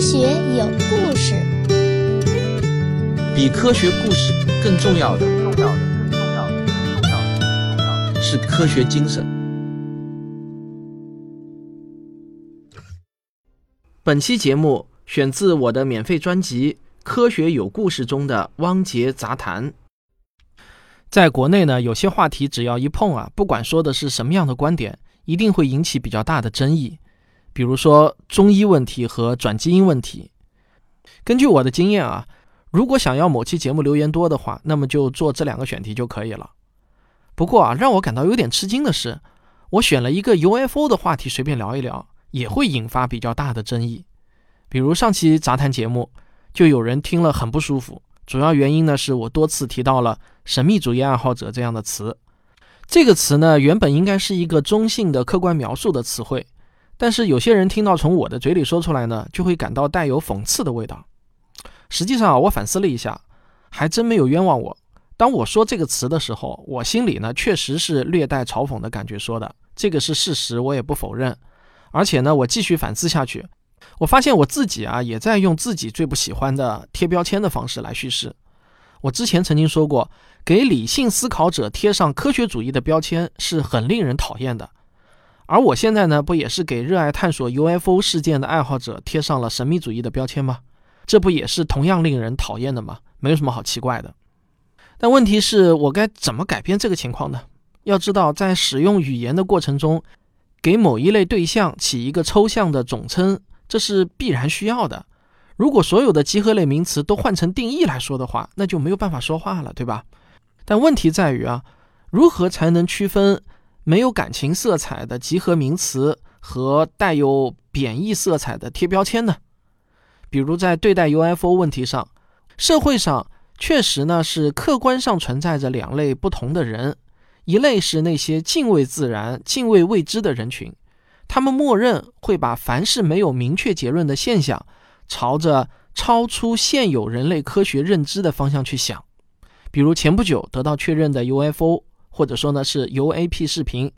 科学有故事，比科学故事更重要的，重要的，更重要的，更重要的，更重要的是科学精神。本期节目选自我的免费专辑《科学有故事》中的《汪杰杂谈》。在国内呢，有些话题只要一碰啊，不管说的是什么样的观点，一定会引起比较大的争议。比如说中医问题和转基因问题。根据我的经验啊，如果想要某期节目留言多的话，那么就做这两个选题就可以了。不过啊，让我感到有点吃惊的是，我选了一个 UFO 的话题随便聊一聊，也会引发比较大的争议。比如上期杂谈节目，就有人听了很不舒服。主要原因呢，是我多次提到了“神秘主义爱好者”这样的词。这个词呢，原本应该是一个中性的、客观描述的词汇，但是有些人听到从我的嘴里说出来呢，就会感到带有讽刺的味道。实际上，我反思了一下，还真没有冤枉我。当我说这个词的时候，我心里呢，确实是略带嘲讽的感觉说的，这个是事实，我也不否认。而且呢，我继续反思下去。我发现我自己啊，也在用自己最不喜欢的贴标签的方式来叙事。我之前曾经说过，给理性思考者贴上科学主义的标签是很令人讨厌的。而我现在呢，不也是给热爱探索 UFO 事件的爱好者贴上了神秘主义的标签吗？这不也是同样令人讨厌的吗？没有什么好奇怪的。但问题是我该怎么改变这个情况呢？要知道，在使用语言的过程中，给某一类对象起一个抽象的总称。这是必然需要的。如果所有的集合类名词都换成定义来说的话，那就没有办法说话了，对吧？但问题在于啊，如何才能区分没有感情色彩的集合名词和带有贬义色彩的贴标签呢？比如在对待 UFO 问题上，社会上确实呢是客观上存在着两类不同的人，一类是那些敬畏自然、敬畏未知的人群。他们默认会把凡是没有明确结论的现象，朝着超出现有人类科学认知的方向去想，比如前不久得到确认的 UFO，或者说呢是 UAP 视频，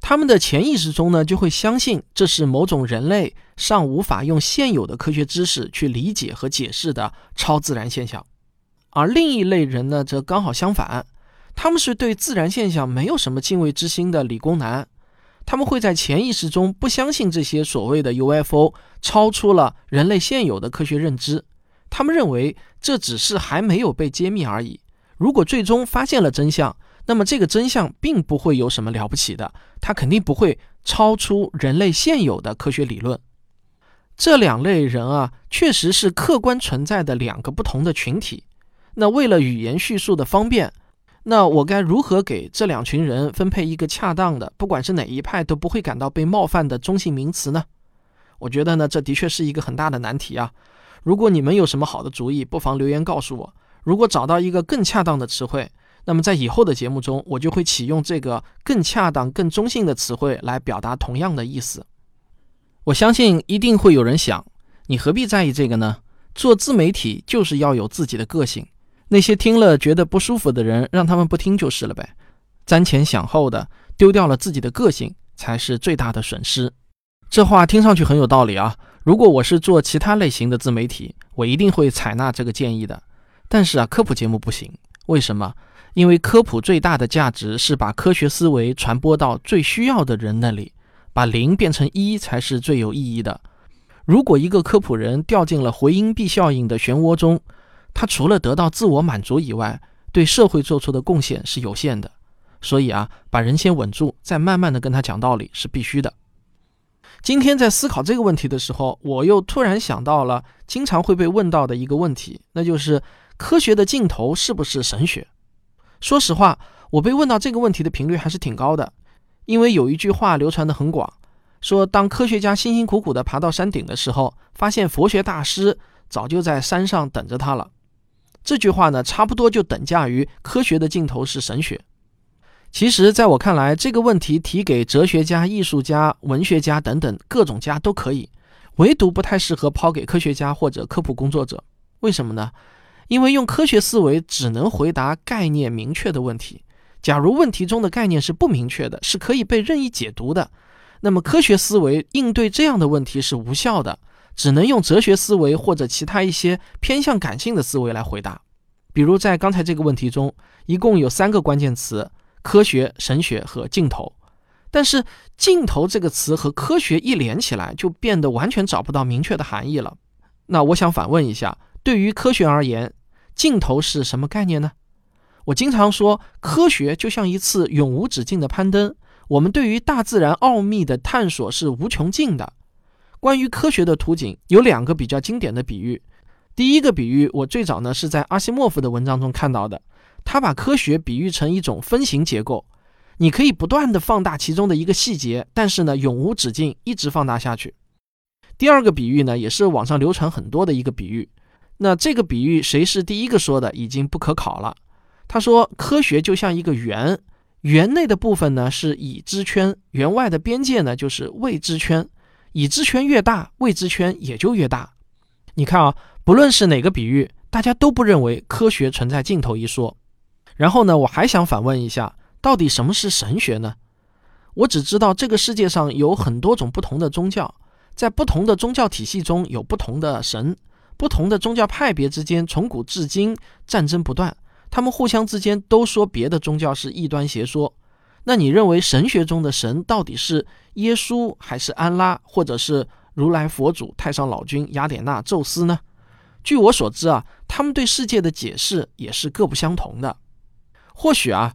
他们的潜意识中呢就会相信这是某种人类尚无法用现有的科学知识去理解和解释的超自然现象，而另一类人呢则刚好相反，他们是对自然现象没有什么敬畏之心的理工男。他们会在潜意识中不相信这些所谓的 UFO 超出了人类现有的科学认知，他们认为这只是还没有被揭秘而已。如果最终发现了真相，那么这个真相并不会有什么了不起的，它肯定不会超出人类现有的科学理论。这两类人啊，确实是客观存在的两个不同的群体。那为了语言叙述的方便。那我该如何给这两群人分配一个恰当的，不管是哪一派都不会感到被冒犯的中性名词呢？我觉得呢，这的确是一个很大的难题啊。如果你们有什么好的主意，不妨留言告诉我。如果找到一个更恰当的词汇，那么在以后的节目中，我就会启用这个更恰当、更中性的词汇来表达同样的意思。我相信一定会有人想，你何必在意这个呢？做自媒体就是要有自己的个性。那些听了觉得不舒服的人，让他们不听就是了呗。瞻前想后的丢掉了自己的个性，才是最大的损失。这话听上去很有道理啊。如果我是做其他类型的自媒体，我一定会采纳这个建议的。但是啊，科普节目不行。为什么？因为科普最大的价值是把科学思维传播到最需要的人那里，把零变成一才是最有意义的。如果一个科普人掉进了回音壁效应的漩涡中，他除了得到自我满足以外，对社会做出的贡献是有限的。所以啊，把人先稳住，再慢慢的跟他讲道理是必须的。今天在思考这个问题的时候，我又突然想到了经常会被问到的一个问题，那就是科学的尽头是不是神学？说实话，我被问到这个问题的频率还是挺高的，因为有一句话流传的很广，说当科学家辛辛苦苦的爬到山顶的时候，发现佛学大师早就在山上等着他了。这句话呢，差不多就等价于科学的尽头是神学。其实，在我看来，这个问题提给哲学家、艺术家、文学家等等各种家都可以，唯独不太适合抛给科学家或者科普工作者。为什么呢？因为用科学思维只能回答概念明确的问题。假如问题中的概念是不明确的，是可以被任意解读的，那么科学思维应对这样的问题是无效的。只能用哲学思维或者其他一些偏向感性的思维来回答。比如在刚才这个问题中，一共有三个关键词：科学、神学和镜头。但是“镜头”这个词和科学一连起来，就变得完全找不到明确的含义了。那我想反问一下：对于科学而言，尽头是什么概念呢？我经常说，科学就像一次永无止境的攀登，我们对于大自然奥秘的探索是无穷尽的。关于科学的图景，有两个比较经典的比喻。第一个比喻，我最早呢是在阿西莫夫的文章中看到的，他把科学比喻成一种分形结构。你可以不断的放大其中的一个细节，但是呢，永无止境，一直放大下去。第二个比喻呢，也是网上流传很多的一个比喻。那这个比喻谁是第一个说的，已经不可考了。他说，科学就像一个圆，圆内的部分呢是已知圈，圆外的边界呢就是未知圈。已知圈越大，未知圈也就越大。你看啊，不论是哪个比喻，大家都不认为科学存在尽头一说。然后呢，我还想反问一下。到底什么是神学呢？我只知道这个世界上有很多种不同的宗教，在不同的宗教体系中有不同的神，不同的宗教派别之间从古至今战争不断，他们互相之间都说别的宗教是异端邪说。那你认为神学中的神到底是耶稣还是安拉，或者是如来佛祖、太上老君、雅典娜、宙斯呢？据我所知啊，他们对世界的解释也是各不相同的。或许啊。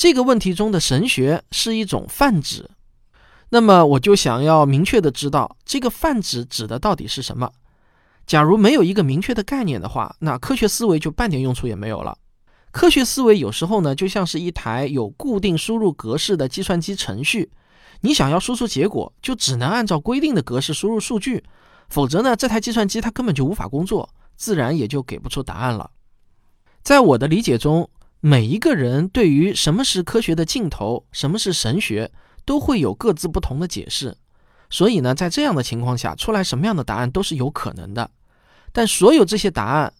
这个问题中的神学是一种泛指，那么我就想要明确的知道这个泛指指的到底是什么。假如没有一个明确的概念的话，那科学思维就半点用处也没有了。科学思维有时候呢，就像是一台有固定输入格式的计算机程序，你想要输出结果，就只能按照规定的格式输入数据，否则呢，这台计算机它根本就无法工作，自然也就给不出答案了。在我的理解中。每一个人对于什么是科学的尽头，什么是神学，都会有各自不同的解释。所以呢，在这样的情况下，出来什么样的答案都是有可能的。但所有这些答案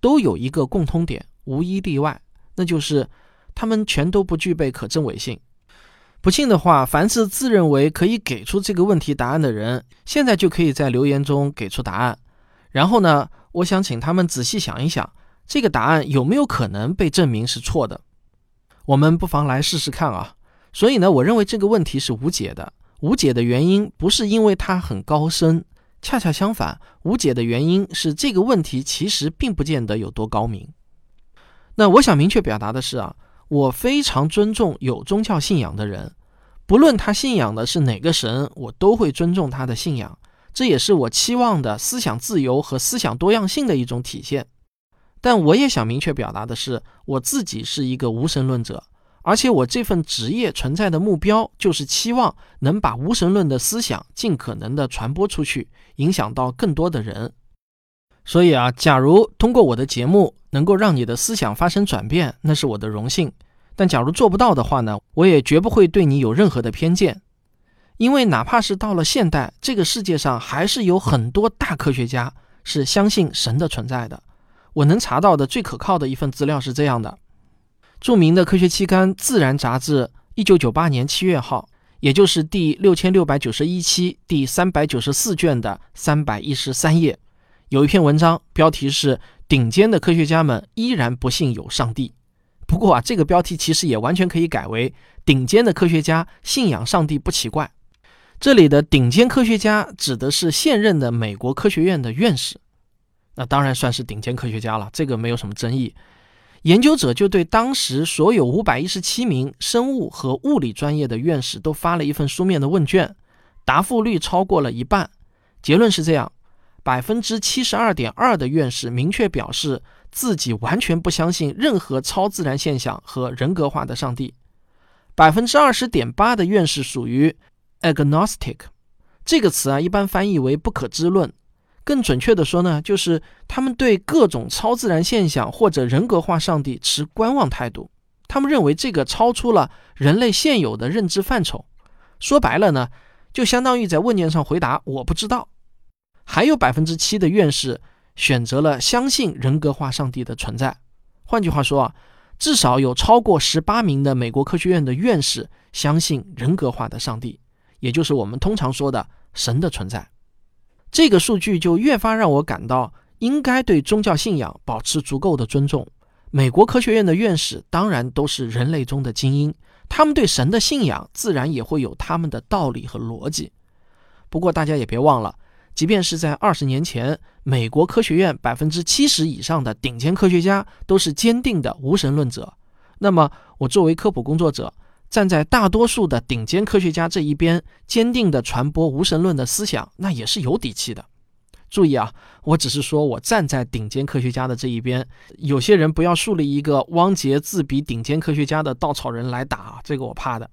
都有一个共通点，无一例外，那就是他们全都不具备可证伪性。不信的话，凡是自认为可以给出这个问题答案的人，现在就可以在留言中给出答案。然后呢，我想请他们仔细想一想。这个答案有没有可能被证明是错的？我们不妨来试试看啊！所以呢，我认为这个问题是无解的。无解的原因不是因为它很高深，恰恰相反，无解的原因是这个问题其实并不见得有多高明。那我想明确表达的是啊，我非常尊重有宗教信仰的人，不论他信仰的是哪个神，我都会尊重他的信仰。这也是我期望的思想自由和思想多样性的一种体现。但我也想明确表达的是，我自己是一个无神论者，而且我这份职业存在的目标就是期望能把无神论的思想尽可能的传播出去，影响到更多的人。所以啊，假如通过我的节目能够让你的思想发生转变，那是我的荣幸。但假如做不到的话呢，我也绝不会对你有任何的偏见，因为哪怕是到了现代，这个世界上还是有很多大科学家是相信神的存在的。我能查到的最可靠的一份资料是这样的：著名的科学期刊《自然》杂志，一九九八年七月号，也就是第六千六百九十一期第三百九十四卷的三百一十三页，有一篇文章，标题是“顶尖的科学家们依然不信有上帝”。不过啊，这个标题其实也完全可以改为“顶尖的科学家信仰上帝不奇怪”。这里的“顶尖科学家”指的是现任的美国科学院的院士。那当然算是顶尖科学家了，这个没有什么争议。研究者就对当时所有五百一十七名生物和物理专业的院士都发了一份书面的问卷，答复率超过了一半。结论是这样：百分之七十二点二的院士明确表示自己完全不相信任何超自然现象和人格化的上帝；百分之二十点八的院士属于 agnostic，这个词啊一般翻译为不可知论。更准确的说呢，就是他们对各种超自然现象或者人格化上帝持观望态度。他们认为这个超出了人类现有的认知范畴。说白了呢，就相当于在问卷上回答“我不知道”。还有百分之七的院士选择了相信人格化上帝的存在。换句话说啊，至少有超过十八名的美国科学院的院士相信人格化的上帝，也就是我们通常说的神的存在。这个数据就越发让我感到应该对宗教信仰保持足够的尊重。美国科学院的院士当然都是人类中的精英，他们对神的信仰自然也会有他们的道理和逻辑。不过大家也别忘了，即便是在二十年前，美国科学院百分之七十以上的顶尖科学家都是坚定的无神论者。那么，我作为科普工作者，站在大多数的顶尖科学家这一边，坚定地传播无神论的思想，那也是有底气的。注意啊，我只是说我站在顶尖科学家的这一边，有些人不要树立一个汪杰自比顶尖科学家的稻草人来打，这个我怕的。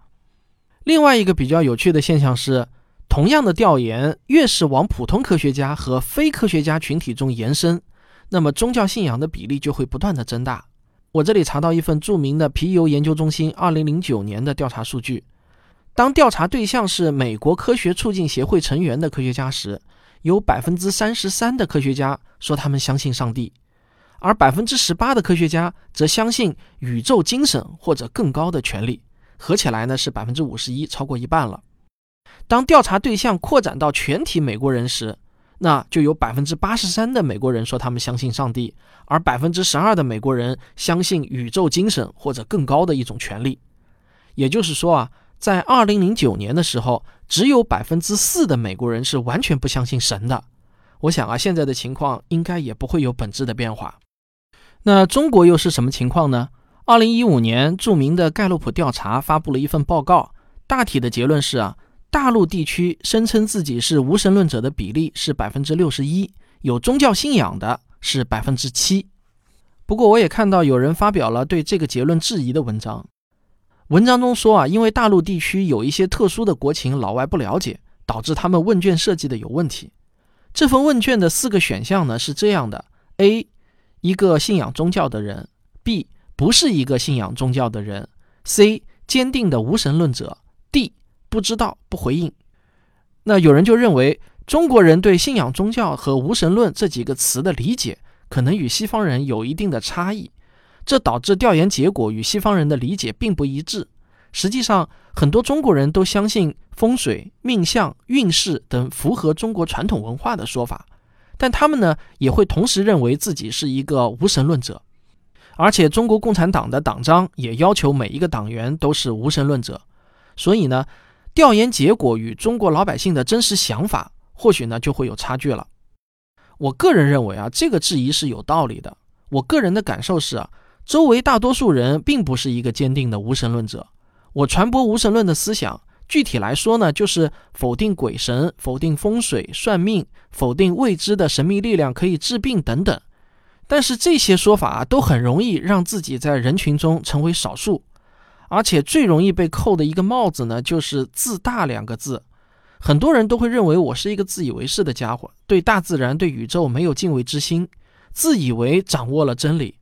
另外一个比较有趣的现象是，同样的调研，越是往普通科学家和非科学家群体中延伸，那么宗教信仰的比例就会不断的增大。我这里查到一份著名的皮尤研究中心2009年的调查数据，当调查对象是美国科学促进协会成员的科学家时，有百分之三十三的科学家说他们相信上帝，而百分之十八的科学家则相信宇宙精神或者更高的权利，合起来呢是百分之五十一，超过一半了。当调查对象扩展到全体美国人时，那就有百分之八十三的美国人说他们相信上帝，而百分之十二的美国人相信宇宙精神或者更高的一种权利。也就是说啊，在二零零九年的时候，只有百分之四的美国人是完全不相信神的。我想啊，现在的情况应该也不会有本质的变化。那中国又是什么情况呢？二零一五年，著名的盖洛普调查发布了一份报告，大体的结论是啊。大陆地区声称自己是无神论者的比例是百分之六十一，有宗教信仰的是百分之七。不过，我也看到有人发表了对这个结论质疑的文章。文章中说啊，因为大陆地区有一些特殊的国情，老外不了解，导致他们问卷设计的有问题。这份问卷的四个选项呢是这样的：A，一个信仰宗教的人；B，不是一个信仰宗教的人；C，坚定的无神论者；D。不知道不回应，那有人就认为中国人对信仰宗教和无神论这几个词的理解可能与西方人有一定的差异，这导致调研结果与西方人的理解并不一致。实际上，很多中国人都相信风水、命相、运势等符合中国传统文化的说法，但他们呢也会同时认为自己是一个无神论者，而且中国共产党的党章也要求每一个党员都是无神论者，所以呢。调研结果与中国老百姓的真实想法，或许呢就会有差距了。我个人认为啊，这个质疑是有道理的。我个人的感受是啊，周围大多数人并不是一个坚定的无神论者。我传播无神论的思想，具体来说呢，就是否定鬼神、否定风水、算命、否定未知的神秘力量可以治病等等。但是这些说法都很容易让自己在人群中成为少数。而且最容易被扣的一个帽子呢，就是“自大”两个字。很多人都会认为我是一个自以为是的家伙，对大自然、对宇宙没有敬畏之心，自以为掌握了真理。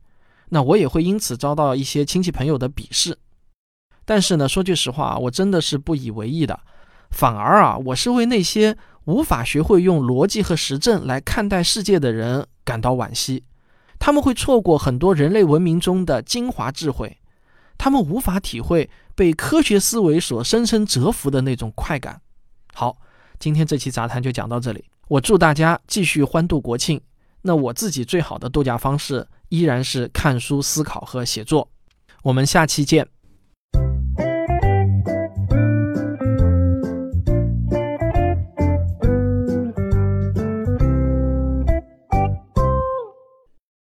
那我也会因此遭到一些亲戚朋友的鄙视。但是呢，说句实话啊，我真的是不以为意的。反而啊，我是为那些无法学会用逻辑和实证来看待世界的人感到惋惜。他们会错过很多人类文明中的精华智慧。他们无法体会被科学思维所深深折服的那种快感。好，今天这期杂谈就讲到这里。我祝大家继续欢度国庆。那我自己最好的度假方式依然是看书、思考和写作。我们下期见。